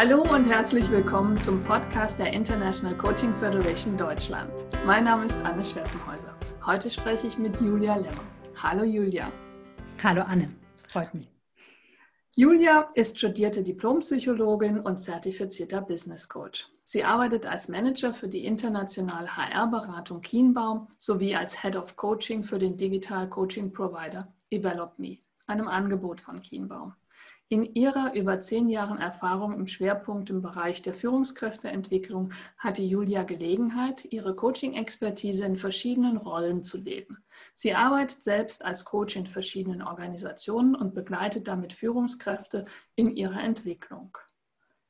Hallo und herzlich willkommen zum Podcast der International Coaching Federation Deutschland. Mein Name ist Anne Schwerpenhäuser. Heute spreche ich mit Julia Lemmer. Hallo Julia. Hallo Anne, freut mich. Julia ist studierte Diplompsychologin und zertifizierter Business Coach. Sie arbeitet als Manager für die internationale HR-Beratung Kienbaum sowie als Head of Coaching für den Digital Coaching Provider DevelopMe, einem Angebot von Kienbaum. In ihrer über zehn Jahren Erfahrung im Schwerpunkt im Bereich der Führungskräfteentwicklung hatte Julia Gelegenheit, ihre Coaching-Expertise in verschiedenen Rollen zu leben. Sie arbeitet selbst als Coach in verschiedenen Organisationen und begleitet damit Führungskräfte in ihrer Entwicklung.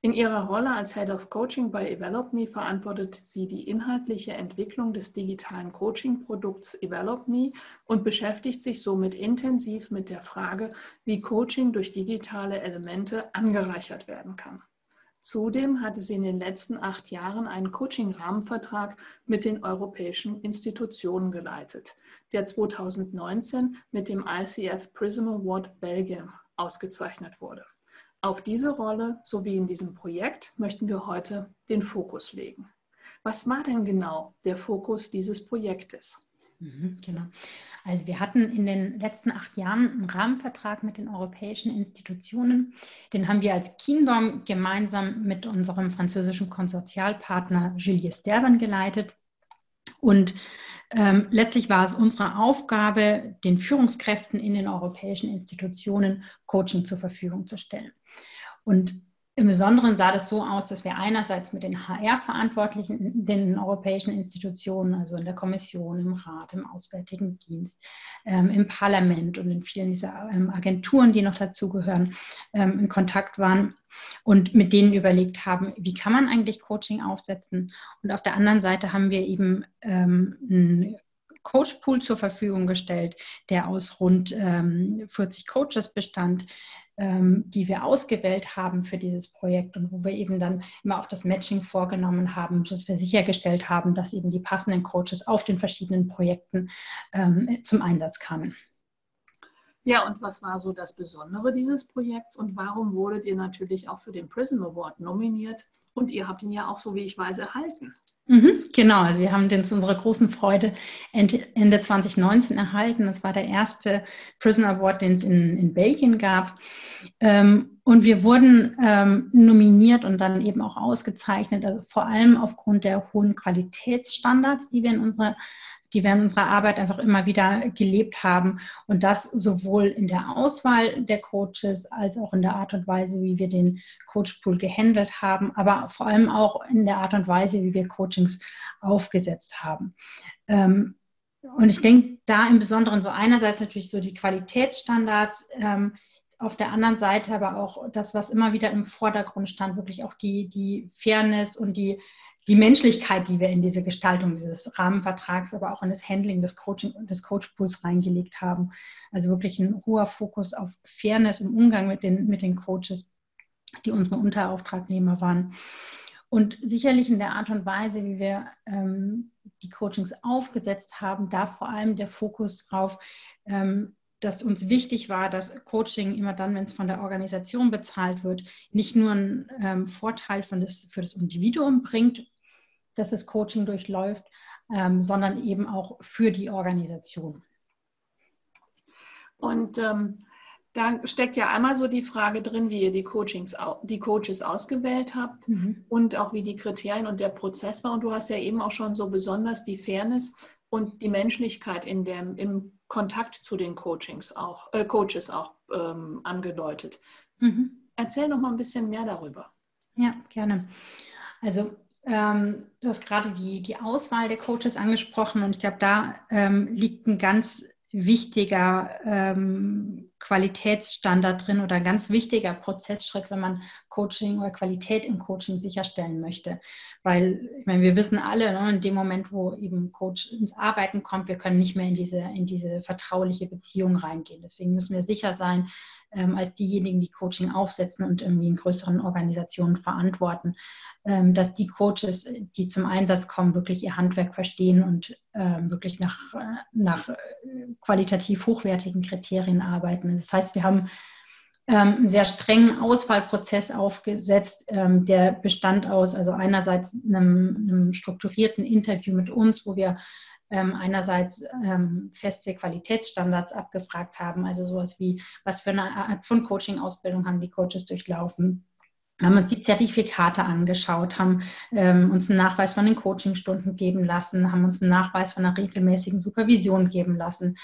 In ihrer Rolle als Head of Coaching bei EvelopMe verantwortet sie die inhaltliche Entwicklung des digitalen Coaching-Produkts EvelopMe und beschäftigt sich somit intensiv mit der Frage, wie Coaching durch digitale Elemente angereichert werden kann. Zudem hatte sie in den letzten acht Jahren einen Coaching-Rahmenvertrag mit den europäischen Institutionen geleitet, der 2019 mit dem ICF Prism Award Belgien ausgezeichnet wurde. Auf diese Rolle sowie in diesem Projekt möchten wir heute den Fokus legen. Was war denn genau der Fokus dieses Projektes? Mhm, genau. Also wir hatten in den letzten acht Jahren einen Rahmenvertrag mit den europäischen Institutionen. Den haben wir als Kienbaum gemeinsam mit unserem französischen Konsortialpartner Julius Derban geleitet. Und ähm, letztlich war es unsere Aufgabe, den Führungskräften in den europäischen Institutionen Coaching zur Verfügung zu stellen. Und im Besonderen sah das so aus, dass wir einerseits mit den HR-Verantwortlichen in den europäischen Institutionen, also in der Kommission, im Rat, im Auswärtigen Dienst, ähm, im Parlament und in vielen dieser ähm, Agenturen, die noch dazugehören, ähm, in Kontakt waren und mit denen überlegt haben, wie kann man eigentlich Coaching aufsetzen. Und auf der anderen Seite haben wir eben ähm, einen Coachpool zur Verfügung gestellt, der aus rund 40 ähm, Coaches bestand, die wir ausgewählt haben für dieses Projekt und wo wir eben dann immer auch das Matching vorgenommen haben, dass wir sichergestellt haben, dass eben die passenden Coaches auf den verschiedenen Projekten ähm, zum Einsatz kamen. Ja, und was war so das Besondere dieses Projekts und warum wurdet ihr natürlich auch für den Prism Award nominiert? Und ihr habt ihn ja auch, so wie ich weiß, erhalten. Mhm, genau, also wir haben den zu unserer großen Freude Ende 2019 erhalten. Das war der erste Prison Award, den es in, in Belgien gab. Ähm, und wir wurden ähm, nominiert und dann eben auch ausgezeichnet, also vor allem aufgrund der hohen Qualitätsstandards, die wir in unserer die wir in unserer Arbeit einfach immer wieder gelebt haben. Und das sowohl in der Auswahl der Coaches als auch in der Art und Weise, wie wir den Coachpool gehandelt haben, aber vor allem auch in der Art und Weise, wie wir Coachings aufgesetzt haben. Ähm, und ich denke da im Besonderen so einerseits natürlich so die Qualitätsstandards, ähm, auf der anderen Seite aber auch das, was immer wieder im Vordergrund stand, wirklich auch die, die Fairness und die die Menschlichkeit, die wir in diese Gestaltung dieses Rahmenvertrags, aber auch in das Handling des Coaching und des Coachpools reingelegt haben. Also wirklich ein hoher Fokus auf Fairness im Umgang mit den, mit den Coaches, die unsere Unterauftragnehmer waren. Und sicherlich in der Art und Weise, wie wir ähm, die Coachings aufgesetzt haben, da vor allem der Fokus drauf, ähm, dass uns wichtig war, dass Coaching immer dann, wenn es von der Organisation bezahlt wird, nicht nur einen ähm, Vorteil das, für das Individuum bringt, dass das Coaching durchläuft, ähm, sondern eben auch für die Organisation. Und ähm, da steckt ja einmal so die Frage drin, wie ihr die, Coachings, die Coaches ausgewählt habt mhm. und auch wie die Kriterien und der Prozess war. Und du hast ja eben auch schon so besonders die Fairness und die Menschlichkeit in dem, im Kontakt zu den Coachings auch, äh, Coaches auch ähm, angedeutet. Mhm. Erzähl noch mal ein bisschen mehr darüber. Ja, gerne. Also ähm, du hast gerade die, die Auswahl der Coaches angesprochen und ich glaube, da ähm, liegt ein ganz wichtiger ähm, Qualitätsstandard drin oder ein ganz wichtiger Prozessschritt, wenn man Coaching oder Qualität im Coaching sicherstellen möchte. Weil, ich meine, wir wissen alle, ne, in dem Moment, wo eben Coach ins Arbeiten kommt, wir können nicht mehr in diese, in diese vertrauliche Beziehung reingehen. Deswegen müssen wir sicher sein, ähm, als diejenigen, die Coaching aufsetzen und irgendwie in größeren Organisationen verantworten, ähm, dass die Coaches, die zum Einsatz kommen, wirklich ihr Handwerk verstehen und ähm, wirklich nach, nach äh, qualitativ hochwertigen Kriterien arbeiten. Das heißt, wir haben ähm, einen sehr strengen Auswahlprozess aufgesetzt, ähm, der bestand aus, also einerseits einem, einem strukturierten Interview mit uns, wo wir ähm, einerseits ähm, feste Qualitätsstandards abgefragt haben, also sowas wie, was für eine Art von Coaching-Ausbildung haben die Coaches durchlaufen, haben uns die Zertifikate angeschaut, haben ähm, uns einen Nachweis von den Coachingstunden geben lassen, haben uns einen Nachweis von einer regelmäßigen Supervision geben lassen,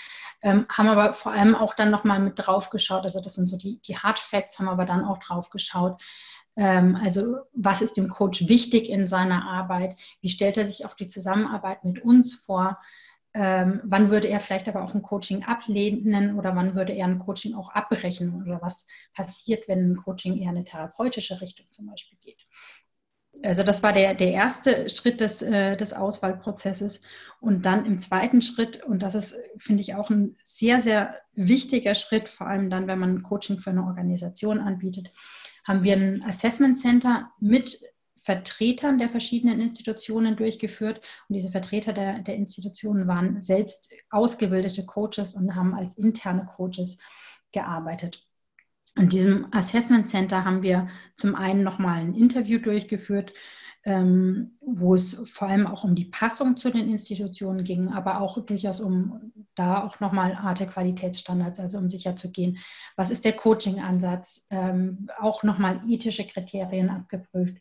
ähm, haben aber vor allem auch dann nochmal mit drauf geschaut, also das sind so die, die Hard Facts, haben aber dann auch drauf geschaut, also was ist dem Coach wichtig in seiner Arbeit, wie stellt er sich auch die Zusammenarbeit mit uns vor, ähm, wann würde er vielleicht aber auch ein Coaching ablehnen oder wann würde er ein Coaching auch abbrechen oder was passiert, wenn ein Coaching eher eine therapeutische Richtung zum Beispiel geht. Also das war der, der erste Schritt des, äh, des Auswahlprozesses. Und dann im zweiten Schritt, und das ist, finde ich, auch ein sehr, sehr wichtiger Schritt, vor allem dann, wenn man Coaching für eine Organisation anbietet, haben wir ein Assessment Center mit Vertretern der verschiedenen Institutionen durchgeführt. Und diese Vertreter der, der Institutionen waren selbst ausgebildete Coaches und haben als interne Coaches gearbeitet. In diesem Assessment Center haben wir zum einen nochmal ein Interview durchgeführt, ähm, wo es vor allem auch um die Passung zu den Institutionen ging, aber auch durchaus um da auch nochmal harte Qualitätsstandards, also um sicherzugehen, was ist der Coaching-Ansatz, ähm, auch nochmal ethische Kriterien abgeprüft.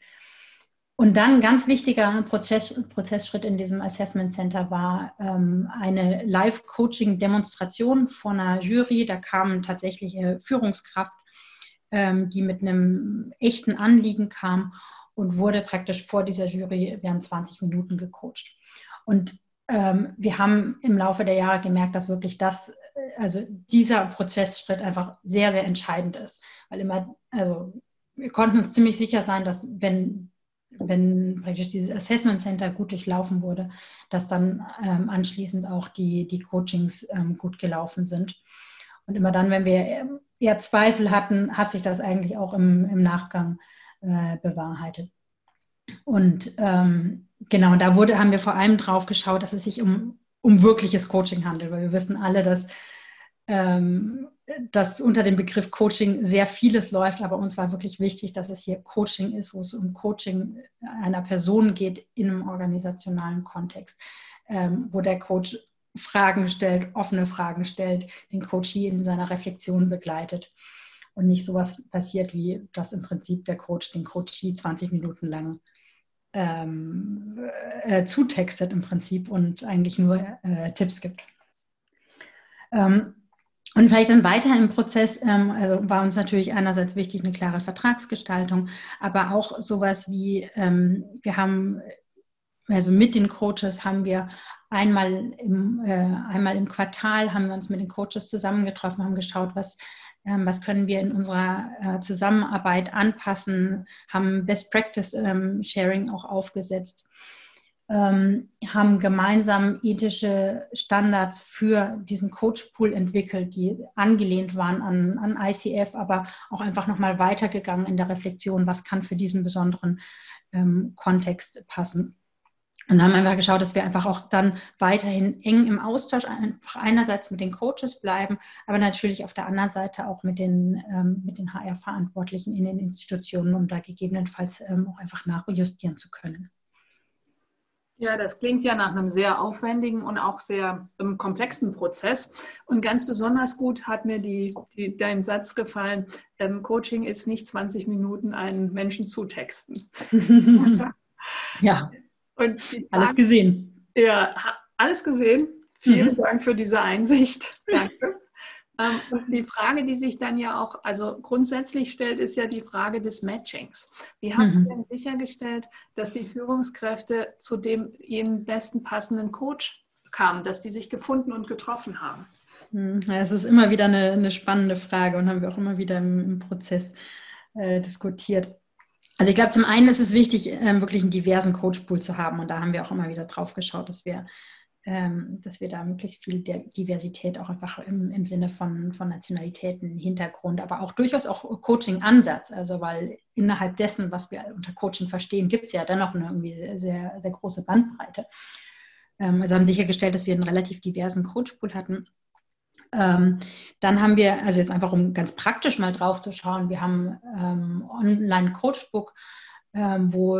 Und dann ein ganz wichtiger Prozess, Prozessschritt in diesem Assessment Center war ähm, eine Live-Coaching-Demonstration von einer Jury. Da kam tatsächlich eine Führungskraft, ähm, die mit einem echten Anliegen kam und wurde praktisch vor dieser Jury während 20 Minuten gecoacht. Und ähm, wir haben im Laufe der Jahre gemerkt, dass wirklich das, also dieser Prozessschritt einfach sehr, sehr entscheidend ist. Weil immer, also wir konnten uns ziemlich sicher sein, dass wenn wenn praktisch dieses Assessment Center gut durchlaufen wurde, dass dann ähm, anschließend auch die, die Coachings ähm, gut gelaufen sind. Und immer dann, wenn wir eher Zweifel hatten, hat sich das eigentlich auch im, im Nachgang äh, bewahrheitet. Und ähm, genau, da wurde, haben wir vor allem drauf geschaut, dass es sich um, um wirkliches Coaching handelt, weil wir wissen alle, dass ähm, dass unter dem Begriff Coaching sehr vieles läuft, aber uns war wirklich wichtig, dass es hier Coaching ist, wo es um Coaching einer Person geht in einem organisationalen Kontext, ähm, wo der Coach Fragen stellt, offene Fragen stellt, den Coachee in seiner Reflexion begleitet. Und nicht sowas passiert, wie dass im Prinzip der Coach den Coachee 20 Minuten lang ähm, äh, zutextet im Prinzip und eigentlich nur äh, Tipps gibt. Ähm, und vielleicht dann weiter im Prozess, ähm, also war uns natürlich einerseits wichtig eine klare Vertragsgestaltung, aber auch sowas wie, ähm, wir haben, also mit den Coaches haben wir einmal im, äh, einmal im Quartal haben wir uns mit den Coaches zusammengetroffen, haben geschaut, was, ähm, was können wir in unserer äh, Zusammenarbeit anpassen, haben Best Practice ähm, Sharing auch aufgesetzt ähm, haben gemeinsam ethische Standards für diesen Coachpool entwickelt, die angelehnt waren an, an ICF, aber auch einfach nochmal weitergegangen in der Reflexion, was kann für diesen besonderen ähm, Kontext passen. Und haben einfach geschaut, dass wir einfach auch dann weiterhin eng im Austausch einfach einerseits mit den Coaches bleiben, aber natürlich auf der anderen Seite auch mit den, ähm, mit den HR-Verantwortlichen in den Institutionen, um da gegebenenfalls ähm, auch einfach nachjustieren zu können. Ja, das klingt ja nach einem sehr aufwendigen und auch sehr ähm, komplexen Prozess. Und ganz besonders gut hat mir die, die dein Satz gefallen, ähm, Coaching ist nicht 20 Minuten einen Menschen zutexten. ja, und alles gesehen. Ja, alles gesehen. Vielen mhm. Dank für diese Einsicht. Danke. Ähm, und die Frage, die sich dann ja auch, also grundsätzlich stellt, ist ja die Frage des Matchings. Wie habt mhm. ihr denn sichergestellt, dass die Führungskräfte zu dem ihnen besten passenden Coach kamen, dass die sich gefunden und getroffen haben? Mhm. Es ist immer wieder eine, eine, spannende Frage und haben wir auch immer wieder im, im Prozess äh, diskutiert. Also ich glaube, zum einen ist es wichtig, ähm, wirklich einen diversen Coachpool zu haben und da haben wir auch immer wieder drauf geschaut, dass wir ähm, dass wir da möglichst viel Diversität auch einfach im, im Sinne von, von Nationalitäten, Hintergrund, aber auch durchaus auch Coaching-Ansatz. Also weil innerhalb dessen, was wir unter Coaching verstehen, gibt es ja dennoch eine irgendwie sehr, sehr, sehr große Bandbreite. Ähm, also haben sichergestellt, dass wir einen relativ diversen Coachpool hatten. Ähm, dann haben wir, also jetzt einfach um ganz praktisch mal drauf zu schauen, wir haben ähm, Online-Coachbook, ähm, wo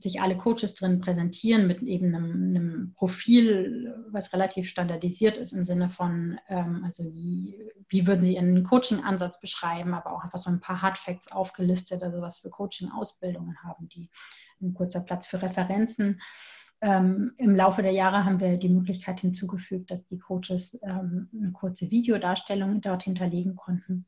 sich alle Coaches drin präsentieren mit eben einem, einem, Profil, was relativ standardisiert ist im Sinne von, ähm, also wie, wie würden Sie Ihren Coaching-Ansatz beschreiben, aber auch einfach so ein paar Hardfacts aufgelistet, also was für Coaching-Ausbildungen haben die, ein kurzer Platz für Referenzen. Ähm, Im Laufe der Jahre haben wir die Möglichkeit hinzugefügt, dass die Coaches ähm, eine kurze Videodarstellung dort hinterlegen konnten.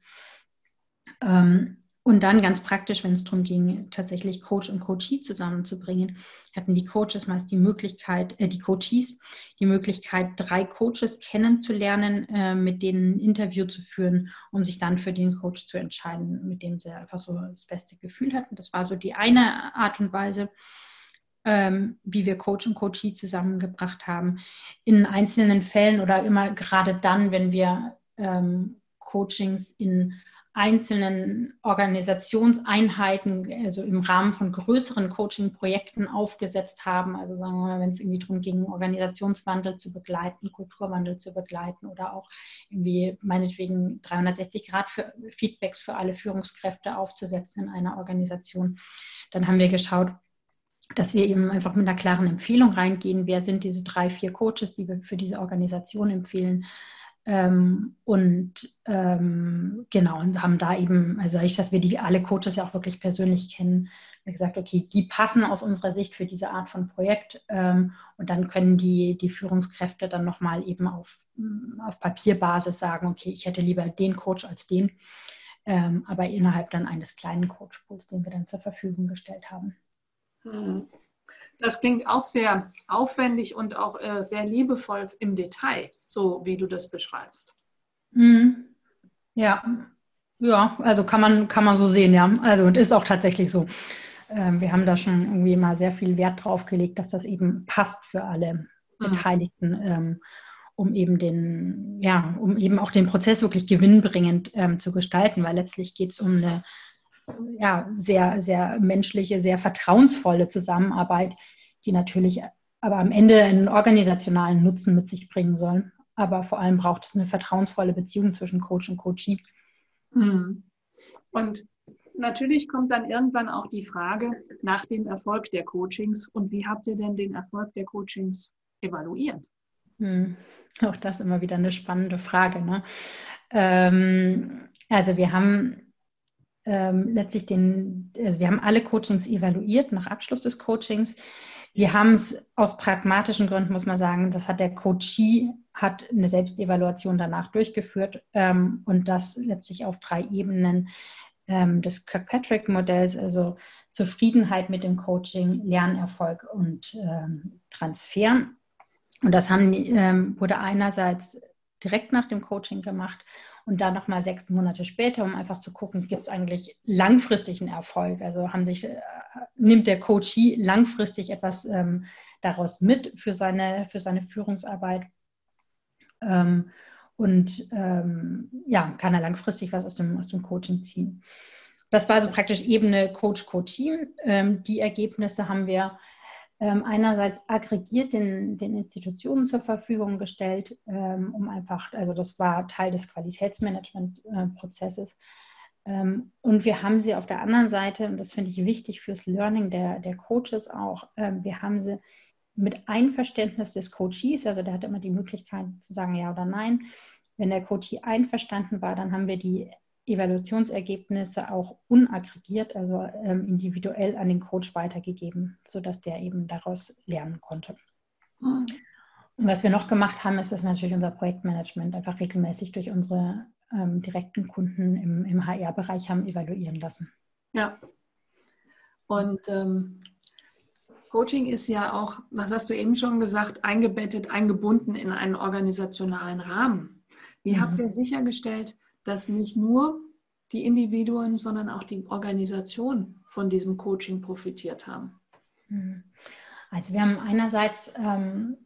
Ähm, und dann ganz praktisch, wenn es darum ging, tatsächlich Coach und Coachee zusammenzubringen, hatten die Coaches meist die Möglichkeit, äh, die Coaches die Möglichkeit, drei Coaches kennenzulernen, äh, mit denen ein Interview zu führen, um sich dann für den Coach zu entscheiden, mit dem sie einfach so das beste Gefühl hatten. Das war so die eine Art und Weise, ähm, wie wir Coach und Coachee zusammengebracht haben. In einzelnen Fällen oder immer gerade dann, wenn wir ähm, Coachings in einzelnen Organisationseinheiten, also im Rahmen von größeren Coaching-Projekten aufgesetzt haben. Also sagen wir mal, wenn es irgendwie darum ging, Organisationswandel zu begleiten, Kulturwandel zu begleiten oder auch irgendwie meinetwegen 360 Grad für Feedbacks für alle Führungskräfte aufzusetzen in einer Organisation. Dann haben wir geschaut, dass wir eben einfach mit einer klaren Empfehlung reingehen. Wer sind diese drei, vier Coaches, die wir für diese Organisation empfehlen? Ähm, und ähm, genau, und haben da eben, also ich, dass wir die alle Coaches ja auch wirklich persönlich kennen, gesagt, okay, die passen aus unserer Sicht für diese Art von Projekt ähm, und dann können die, die Führungskräfte dann nochmal eben auf, auf Papierbasis sagen, okay, ich hätte lieber den Coach als den, ähm, aber innerhalb dann eines kleinen Coachpools, den wir dann zur Verfügung gestellt haben. Hm. Das klingt auch sehr aufwendig und auch äh, sehr liebevoll im Detail, so wie du das beschreibst. Mhm. Ja, ja, also kann man, kann man so sehen, ja. Also und ist auch tatsächlich so. Ähm, wir haben da schon irgendwie mal sehr viel Wert drauf gelegt, dass das eben passt für alle mhm. Beteiligten, ähm, um eben den, ja, um eben auch den Prozess wirklich gewinnbringend ähm, zu gestalten, weil letztlich geht es um eine ja, sehr, sehr menschliche, sehr vertrauensvolle Zusammenarbeit, die natürlich aber am Ende einen organisationalen Nutzen mit sich bringen soll. Aber vor allem braucht es eine vertrauensvolle Beziehung zwischen Coach und Coachee. Hm. Und natürlich kommt dann irgendwann auch die Frage nach dem Erfolg der Coachings und wie habt ihr denn den Erfolg der Coachings evaluiert? Hm. Auch das immer wieder eine spannende Frage. Ne? Ähm, also wir haben ähm, letztlich den, also wir haben alle Coachings evaluiert nach Abschluss des Coachings. Wir haben es aus pragmatischen Gründen, muss man sagen, das hat der Coachee, hat eine Selbstevaluation danach durchgeführt ähm, und das letztlich auf drei Ebenen ähm, des Kirkpatrick-Modells, also Zufriedenheit mit dem Coaching, Lernerfolg und ähm, Transfer. Und das haben, ähm, wurde einerseits direkt nach dem Coaching gemacht und dann nochmal sechs Monate später, um einfach zu gucken, gibt es eigentlich langfristigen Erfolg? Also haben sich, äh, nimmt der Coachee langfristig etwas ähm, daraus mit für seine, für seine Führungsarbeit? Ähm, und ähm, ja, kann er langfristig was aus dem, aus dem Coaching ziehen. Das war so praktisch Ebene Coach-Coachee. Ähm, die Ergebnisse haben wir einerseits aggregiert den, den, Institutionen zur Verfügung gestellt, ähm, um einfach, also das war Teil des Qualitätsmanagement-Prozesses. Ähm, und wir haben sie auf der anderen Seite, und das finde ich wichtig fürs Learning der, der Coaches auch, ähm, wir haben sie mit Einverständnis des Coaches, also der hat immer die Möglichkeit zu sagen ja oder nein. Wenn der Coachee einverstanden war, dann haben wir die Evaluationsergebnisse auch unaggregiert, also ähm, individuell an den Coach weitergegeben, sodass der eben daraus lernen konnte. Mhm. Und was wir noch gemacht haben, ist das natürlich unser Projektmanagement einfach regelmäßig durch unsere ähm, direkten Kunden im, im HR-Bereich haben evaluieren lassen. Ja. Und ähm, Coaching ist ja auch, was hast du eben schon gesagt, eingebettet, eingebunden in einen organisationalen Rahmen. Wie mhm. habt ihr sichergestellt, dass nicht nur die Individuen, sondern auch die Organisation von diesem Coaching profitiert haben? Hm. Also wir haben einerseits ähm,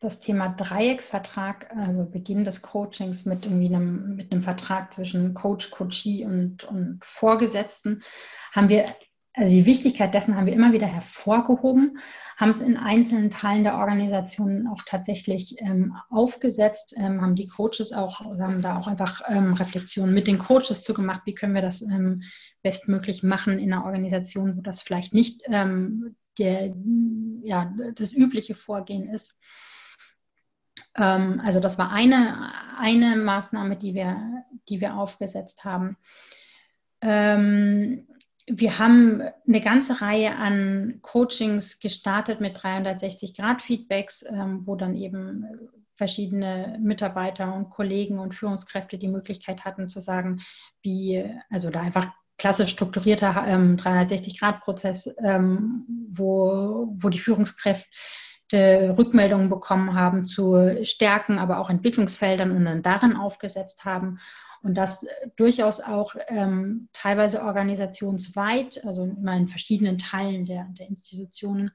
das Thema Dreiecksvertrag, also Beginn des Coachings mit irgendwie einem, mit einem Vertrag zwischen Coach, Coachee und, und Vorgesetzten, haben wir also die Wichtigkeit dessen haben wir immer wieder hervorgehoben, haben es in einzelnen Teilen der Organisation auch tatsächlich ähm, aufgesetzt, ähm, haben die Coaches auch, haben da auch einfach ähm, Reflexionen mit den Coaches zugemacht, wie können wir das ähm, bestmöglich machen in einer Organisation, wo das vielleicht nicht ähm, der, ja, das übliche Vorgehen ist. Ähm, also das war eine, eine Maßnahme, die wir, die wir aufgesetzt haben. Wir haben eine ganze Reihe an Coachings gestartet mit 360-Grad-Feedbacks, ähm, wo dann eben verschiedene Mitarbeiter und Kollegen und Führungskräfte die Möglichkeit hatten zu sagen, wie, also da einfach klassisch strukturierter ähm, 360-Grad-Prozess, ähm, wo, wo die Führungskräfte Rückmeldungen bekommen haben zu Stärken, aber auch Entwicklungsfeldern und dann darin aufgesetzt haben und das durchaus auch ähm, teilweise organisationsweit, also immer in verschiedenen Teilen der, der Institutionen,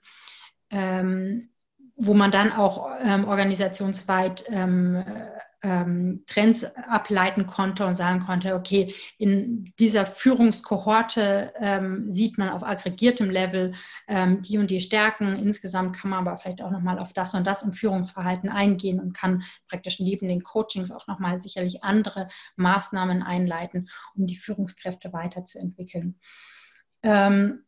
ähm, wo man dann auch ähm, organisationsweit ähm, Trends ableiten konnte und sagen konnte, okay, in dieser Führungskohorte ähm, sieht man auf aggregiertem Level ähm, die und die Stärken. Insgesamt kann man aber vielleicht auch nochmal auf das und das im Führungsverhalten eingehen und kann praktisch neben den Coachings auch nochmal sicherlich andere Maßnahmen einleiten, um die Führungskräfte weiterzuentwickeln. Ähm,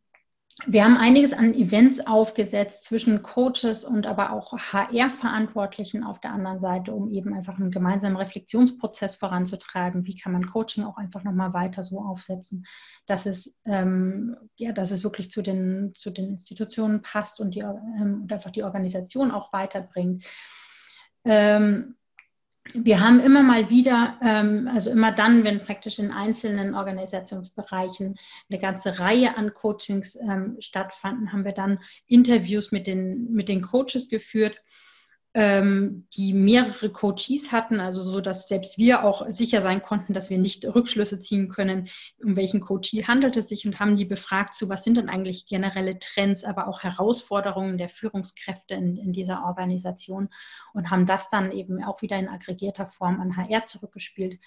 wir haben einiges an Events aufgesetzt zwischen Coaches und aber auch HR-Verantwortlichen auf der anderen Seite, um eben einfach einen gemeinsamen Reflexionsprozess voranzutreiben. Wie kann man Coaching auch einfach nochmal weiter so aufsetzen, dass es, ähm, ja, dass es wirklich zu den, zu den Institutionen passt und, die, ähm, und einfach die Organisation auch weiterbringt. Ähm, wir haben immer mal wieder, ähm, also immer dann, wenn praktisch in einzelnen Organisationsbereichen eine ganze Reihe an Coachings ähm, stattfanden, haben wir dann Interviews mit den, mit den Coaches geführt ähm, die mehrere Coaches hatten, also so, dass selbst wir auch sicher sein konnten, dass wir nicht Rückschlüsse ziehen können, um welchen Coachee handelt es sich und haben die befragt zu, was sind denn eigentlich generelle Trends, aber auch Herausforderungen der Führungskräfte in, in dieser Organisation und haben das dann eben auch wieder in aggregierter Form an HR zurückgespielt,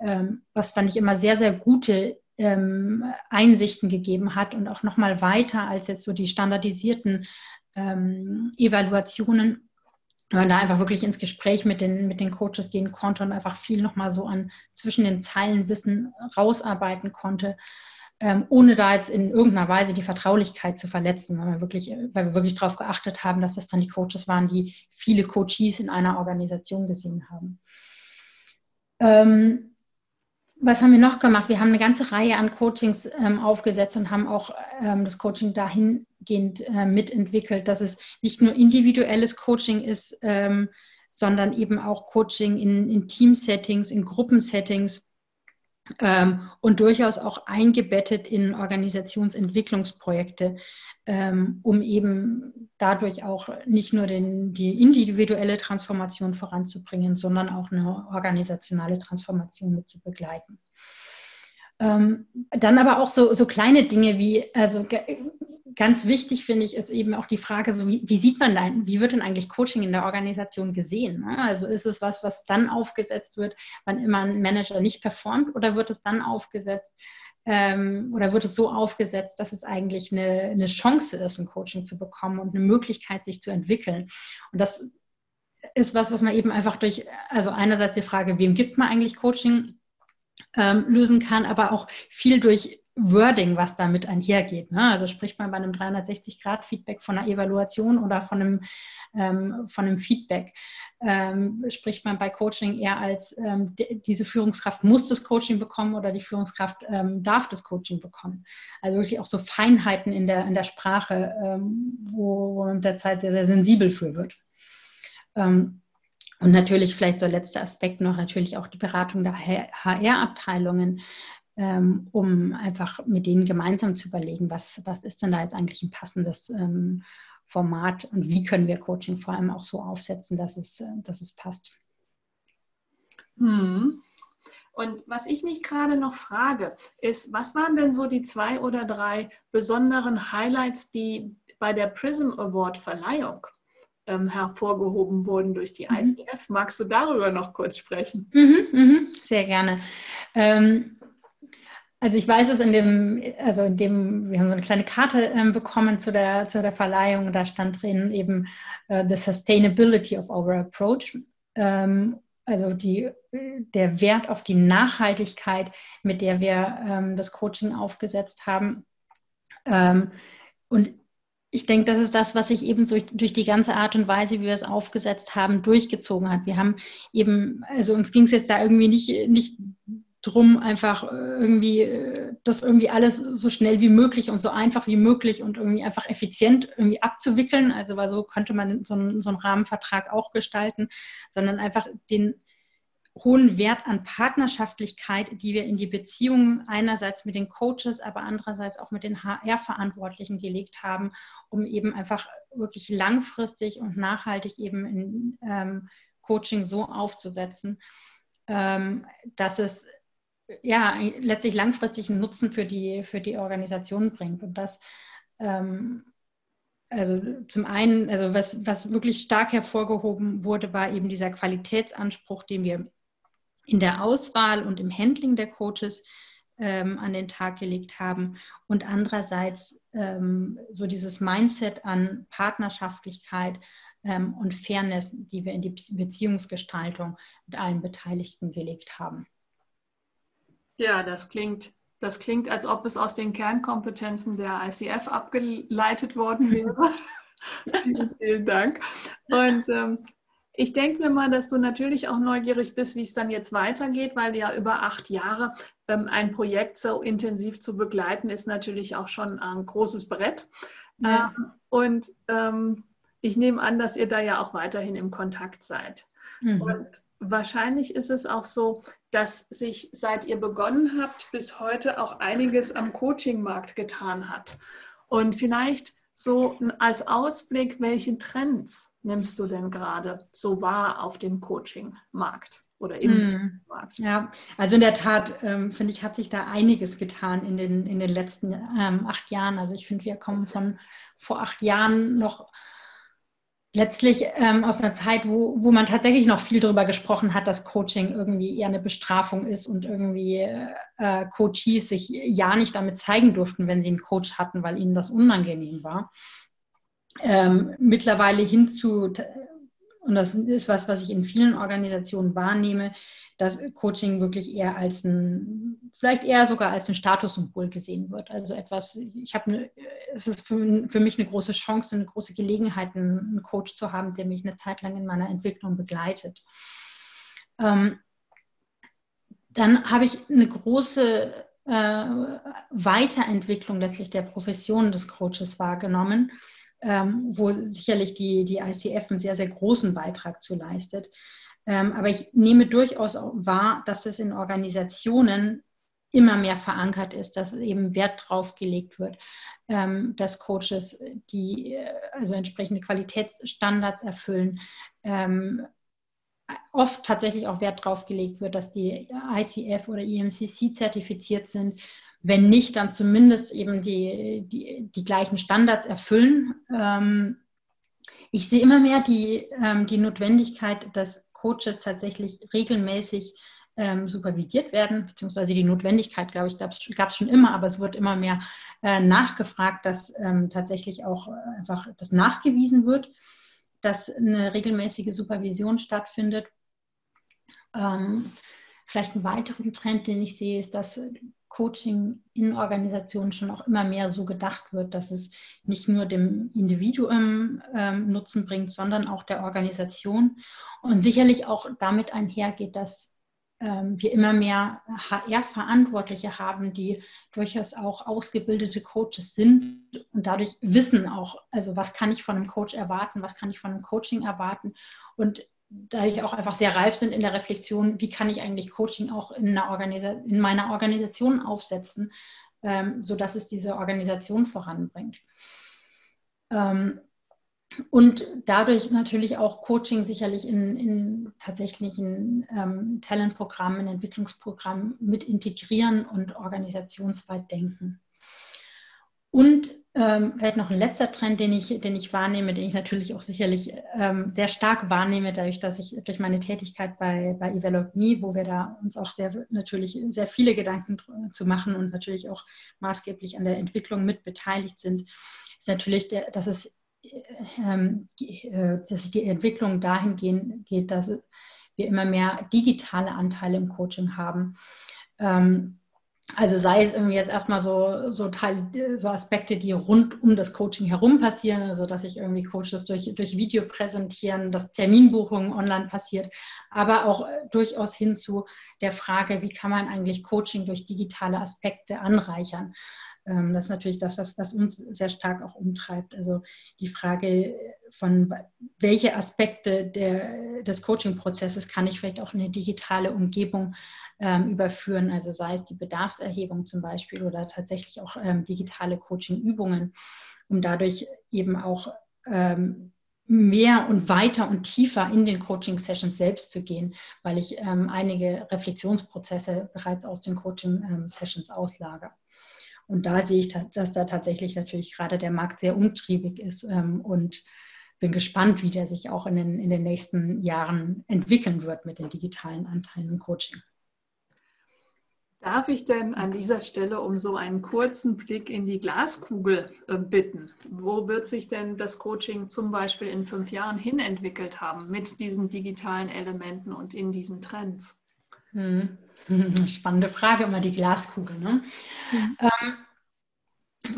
ähm, was fand ich immer sehr, sehr gute ähm, Einsichten gegeben hat und auch nochmal weiter als jetzt so die standardisierten ähm, Evaluationen wenn man da einfach wirklich ins Gespräch mit den, mit den Coaches gehen konnte und einfach viel nochmal so an zwischen den Zeilen Wissen rausarbeiten konnte, ähm, ohne da jetzt in irgendeiner Weise die Vertraulichkeit zu verletzen, weil wir wirklich, weil wir wirklich darauf geachtet haben, dass das dann die Coaches waren, die viele Coaches in einer Organisation gesehen haben. Ähm, was haben wir noch gemacht? Wir haben eine ganze Reihe an Coachings ähm, aufgesetzt und haben auch ähm, das Coaching dahingehend äh, mitentwickelt, dass es nicht nur individuelles Coaching ist, ähm, sondern eben auch Coaching in, in Team-Settings, in Gruppensettings ähm, und durchaus auch eingebettet in Organisationsentwicklungsprojekte, ähm, um eben dadurch auch nicht nur den, die individuelle Transformation voranzubringen, sondern auch eine organisationale Transformation mit zu begleiten. Ähm, dann aber auch so, so kleine Dinge wie, also ganz wichtig finde ich, ist eben auch die Frage, so wie, wie sieht man denn, wie wird denn eigentlich Coaching in der Organisation gesehen? Ne? Also ist es was, was dann aufgesetzt wird, wann immer ein Manager nicht performt oder wird es dann aufgesetzt, ähm, oder wird es so aufgesetzt, dass es eigentlich eine, eine Chance ist, ein Coaching zu bekommen und eine Möglichkeit, sich zu entwickeln. Und das ist was, was man eben einfach durch, also einerseits die Frage, wem gibt man eigentlich Coaching, ähm, lösen kann, aber auch viel durch Wording, was damit einhergeht. Ne? Also spricht man bei einem 360-Grad-Feedback von einer Evaluation oder von einem, ähm, von einem Feedback ähm, spricht man bei Coaching eher als ähm, diese Führungskraft muss das Coaching bekommen oder die Führungskraft ähm, darf das Coaching bekommen. Also wirklich auch so Feinheiten in der, in der Sprache, ähm, wo man derzeit sehr, sehr sensibel für wird. Ähm, und natürlich vielleicht so letzter Aspekt noch natürlich auch die Beratung der HR-Abteilungen, ähm, um einfach mit denen gemeinsam zu überlegen, was, was ist denn da jetzt eigentlich ein passendes ähm, Format und wie können wir Coaching vor allem auch so aufsetzen, dass es, äh, dass es passt. Hm. Und was ich mich gerade noch frage, ist, was waren denn so die zwei oder drei besonderen Highlights, die bei der Prism Award Verleihung ähm, hervorgehoben wurden durch die mhm. ICF? Magst du darüber noch kurz sprechen? Mhm, mh, sehr gerne. Ähm, also ich weiß es in dem, also in dem, wir haben so eine kleine Karte ähm, bekommen zu der, zu der Verleihung, da stand drin eben uh, the sustainability of our approach. Ähm, also die, der Wert auf die Nachhaltigkeit, mit der wir ähm, das Coaching aufgesetzt haben. Ähm, und ich denke, das ist das, was sich eben durch, durch, die ganze Art und Weise, wie wir es aufgesetzt haben, durchgezogen hat. Wir haben eben, also uns ging es jetzt da irgendwie nicht, nicht drum, einfach äh, irgendwie äh, das irgendwie alles so schnell wie möglich und so einfach wie möglich und irgendwie einfach effizient irgendwie abzuwickeln. Also weil so könnte man so einen, so einen Rahmenvertrag auch gestalten, sondern einfach den hohen Wert an Partnerschaftlichkeit, die wir in die Beziehungen einerseits mit den Coaches, aber andererseits auch mit den HR-Verantwortlichen gelegt haben, um eben einfach wirklich langfristig und nachhaltig eben in ähm, Coaching so aufzusetzen, ähm, dass es ja letztlich langfristigen Nutzen für die, für die Organisation bringt. Und das ähm, also zum einen, also was, was wirklich stark hervorgehoben wurde, war eben dieser Qualitätsanspruch, den wir in der Auswahl und im Handling der Coaches ähm, an den Tag gelegt haben und andererseits ähm, so dieses Mindset an Partnerschaftlichkeit ähm, und Fairness, die wir in die Beziehungsgestaltung mit allen Beteiligten gelegt haben. Ja, das klingt, das klingt, als ob es aus den Kernkompetenzen der ICF abgeleitet worden wäre. vielen, vielen Dank. Und ähm, ich denke mir mal, dass du natürlich auch neugierig bist, wie es dann jetzt weitergeht, weil ja über acht Jahre ähm, ein Projekt so intensiv zu begleiten, ist natürlich auch schon ein großes Brett. Ja. Ähm, und ähm, ich nehme an, dass ihr da ja auch weiterhin im Kontakt seid. Mhm. Und wahrscheinlich ist es auch so, dass sich seit ihr begonnen habt bis heute auch einiges am Coaching-Markt getan hat. Und vielleicht so als Ausblick, welche Trends nimmst du denn gerade so wahr auf dem Coaching-Markt? Oder im mm, Markt. Ja, also in der Tat, ähm, finde ich, hat sich da einiges getan in den, in den letzten ähm, acht Jahren. Also ich finde, wir kommen von vor acht Jahren noch letztlich ähm, aus einer Zeit, wo, wo man tatsächlich noch viel darüber gesprochen hat, dass Coaching irgendwie eher eine Bestrafung ist und irgendwie äh, Coaches sich ja nicht damit zeigen durften, wenn sie einen Coach hatten, weil ihnen das unangenehm war. Ähm, mittlerweile hin zu, und das ist was, was ich in vielen Organisationen wahrnehme, dass Coaching wirklich eher als ein, vielleicht eher sogar als ein Statussymbol gesehen wird. Also etwas, ich habe eine, es ist für, für mich eine große Chance, eine große Gelegenheit, einen, Coach zu haben, der mich eine Zeit lang in meiner Entwicklung begleitet. Ähm, dann habe ich eine große äh, Weiterentwicklung letztlich der Profession des Coaches wahrgenommen, ähm, wo sicherlich die, die ICF einen sehr, sehr großen Beitrag zu leistet. Ähm, aber ich nehme durchaus wahr, dass es in Organisationen immer mehr verankert ist, dass eben Wert drauf gelegt wird, ähm, dass Coaches die äh, also entsprechende Qualitätsstandards erfüllen. Ähm, oft tatsächlich auch Wert drauf gelegt wird, dass die ICF oder EMCC zertifiziert sind. Wenn nicht, dann zumindest eben die, die, die gleichen Standards erfüllen. Ähm, ich sehe immer mehr die, ähm, die Notwendigkeit, dass Coaches tatsächlich regelmäßig ähm, supervidiert werden, beziehungsweise die Notwendigkeit, glaube ich, gab es schon immer, aber es wird immer mehr äh, nachgefragt, dass ähm, tatsächlich auch einfach das nachgewiesen wird, dass eine regelmäßige Supervision stattfindet. Ähm, vielleicht einen weiteren Trend, den ich sehe, ist, dass Coaching in Organisationen schon auch immer mehr so gedacht wird, dass es nicht nur dem Individuum ähm, Nutzen bringt, sondern auch der Organisation. Und sicherlich auch damit einhergeht, dass ähm, wir immer mehr HR-Verantwortliche haben, die durchaus auch ausgebildete Coaches sind und dadurch wissen auch, also was kann ich von einem Coach erwarten, was kann ich von einem Coaching erwarten. Und da ich auch einfach sehr reif sind in der Reflexion, wie kann ich eigentlich Coaching auch in, in meiner Organisation aufsetzen, ähm, sodass es diese Organisation voranbringt. Ähm, und dadurch natürlich auch Coaching sicherlich in, in tatsächlichen ähm, Talentprogrammen, Entwicklungsprogrammen mit integrieren und organisationsweit denken. Und ähm, vielleicht noch ein letzter Trend, den ich, den ich wahrnehme, den ich natürlich auch sicherlich ähm, sehr stark wahrnehme, dadurch, dass ich durch meine Tätigkeit bei, bei Evelop Me, wo wir da uns auch sehr natürlich sehr viele Gedanken zu machen und natürlich auch maßgeblich an der Entwicklung mit beteiligt sind, ist natürlich, der, dass es ähm, äh, dass die Entwicklung dahin gehen, geht, dass wir immer mehr digitale Anteile im Coaching haben. Ähm, also sei es irgendwie jetzt erstmal so, so, Teil, so Aspekte, die rund um das Coaching herum passieren, also dass sich irgendwie Coaches durch, durch Video präsentieren, dass Terminbuchungen online passiert, aber auch äh, durchaus hin zu der Frage, wie kann man eigentlich Coaching durch digitale Aspekte anreichern. Ähm, das ist natürlich das, was, was uns sehr stark auch umtreibt. Also die Frage von, welche Aspekte der, des Coaching-Prozesses kann ich vielleicht auch in eine digitale Umgebung ähm, überführen, also sei es die Bedarfserhebung zum Beispiel oder tatsächlich auch ähm, digitale Coaching-Übungen, um dadurch eben auch ähm, mehr und weiter und tiefer in den Coaching-Sessions selbst zu gehen, weil ich ähm, einige Reflexionsprozesse bereits aus den Coaching-Sessions ähm, auslager. Und da sehe ich, dass da tatsächlich natürlich gerade der Markt sehr umtriebig ist ähm, und bin gespannt, wie der sich auch in den, in den nächsten Jahren entwickeln wird mit den digitalen Anteilen im Coaching. Darf ich denn an dieser Stelle um so einen kurzen Blick in die Glaskugel äh, bitten? Wo wird sich denn das Coaching zum Beispiel in fünf Jahren hin entwickelt haben mit diesen digitalen Elementen und in diesen Trends? Hm. Spannende Frage, immer die Glaskugel. Ne? Mhm. Ähm,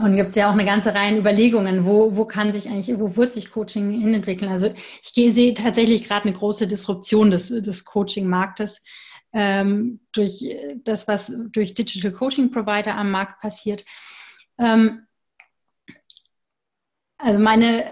und gibt es ja auch eine ganze Reihe Überlegungen, wo, wo kann sich eigentlich, wo wird sich Coaching hin entwickeln? Also ich sehe tatsächlich gerade eine große Disruption des, des Coaching-Marktes ähm, durch das, was durch Digital Coaching Provider am Markt passiert. Ähm, also meine,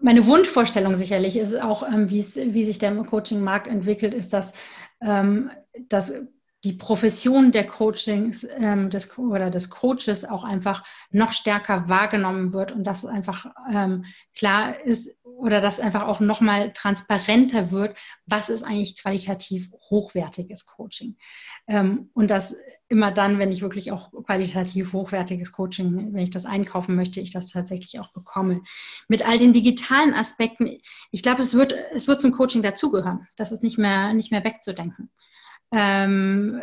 meine Wunschvorstellung sicherlich ist auch, ähm, wie sich der Coaching-Markt entwickelt, ist, dass ähm, dass die Profession der Coachings ähm, des, oder des Coaches auch einfach noch stärker wahrgenommen wird und dass einfach ähm, klar ist oder dass einfach auch nochmal transparenter wird, was ist eigentlich qualitativ hochwertiges Coaching. Ähm, und dass immer dann, wenn ich wirklich auch qualitativ hochwertiges Coaching, wenn ich das einkaufen möchte, ich das tatsächlich auch bekomme. Mit all den digitalen Aspekten, ich glaube, es wird, es wird zum Coaching dazugehören. Das ist nicht mehr, nicht mehr wegzudenken ähm,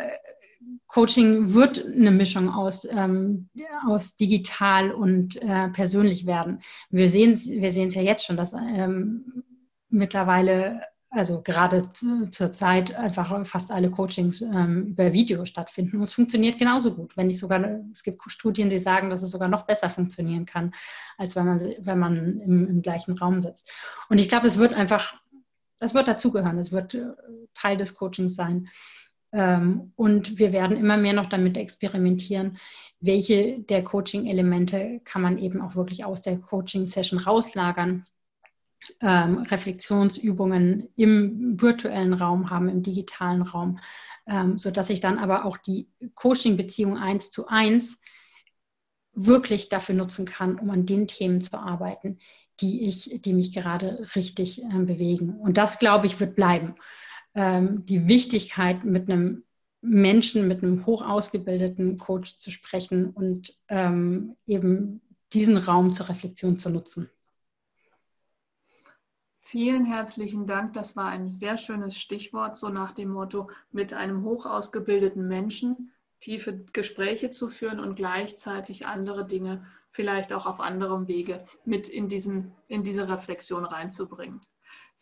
Coaching wird eine Mischung aus, ähm, aus digital und äh, persönlich werden. Wir sehen es wir ja jetzt schon, dass ähm, mittlerweile, also gerade zur Zeit, einfach fast alle Coachings ähm, über Video stattfinden. Und es funktioniert genauso gut. Wenn nicht sogar, es gibt Studien, die sagen, dass es sogar noch besser funktionieren kann, als wenn man, wenn man im, im gleichen Raum sitzt. Und ich glaube, es wird einfach, das wird dazugehören, es wird äh, Teil des Coachings sein. Ähm, und wir werden immer mehr noch damit experimentieren, welche der Coaching-Elemente kann man eben auch wirklich aus der Coaching-Session rauslagern. Ähm, Reflexionsübungen im virtuellen Raum haben, im digitalen Raum, ähm, sodass ich dann aber auch die Coaching-Beziehung eins zu eins wirklich dafür nutzen kann, um an den Themen zu arbeiten, die ich, die mich gerade richtig äh, bewegen. Und das, glaube ich, wird bleiben ähm, die Wichtigkeit, mit einem Menschen, mit einem hoch ausgebildeten Coach zu sprechen und ähm, eben diesen Raum zur Reflexion zu nutzen. Vielen herzlichen Dank. Das war ein sehr schönes Stichwort, so nach dem Motto, mit einem hoch ausgebildeten Menschen tiefe Gespräche zu führen und gleichzeitig andere Dinge vielleicht auch auf anderem Wege mit in, diesen, in diese Reflexion reinzubringen.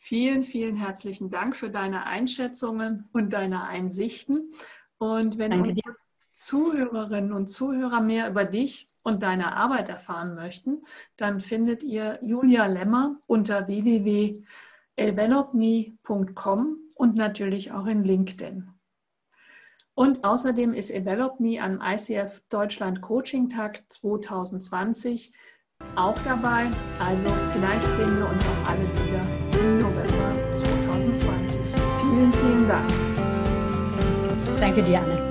Vielen, vielen herzlichen Dank für deine Einschätzungen und deine Einsichten. Und wenn unsere Zuhörerinnen und Zuhörer mehr über dich und deine Arbeit erfahren möchten, dann findet ihr Julia Lemmer unter www.envelopme.com und natürlich auch in LinkedIn. Und außerdem ist EnvelopMe am ICF Deutschland Coaching Tag 2020 auch dabei. Also vielleicht sehen wir uns auch alle wieder November 2020. Vielen, vielen Dank. Danke dir, Anne.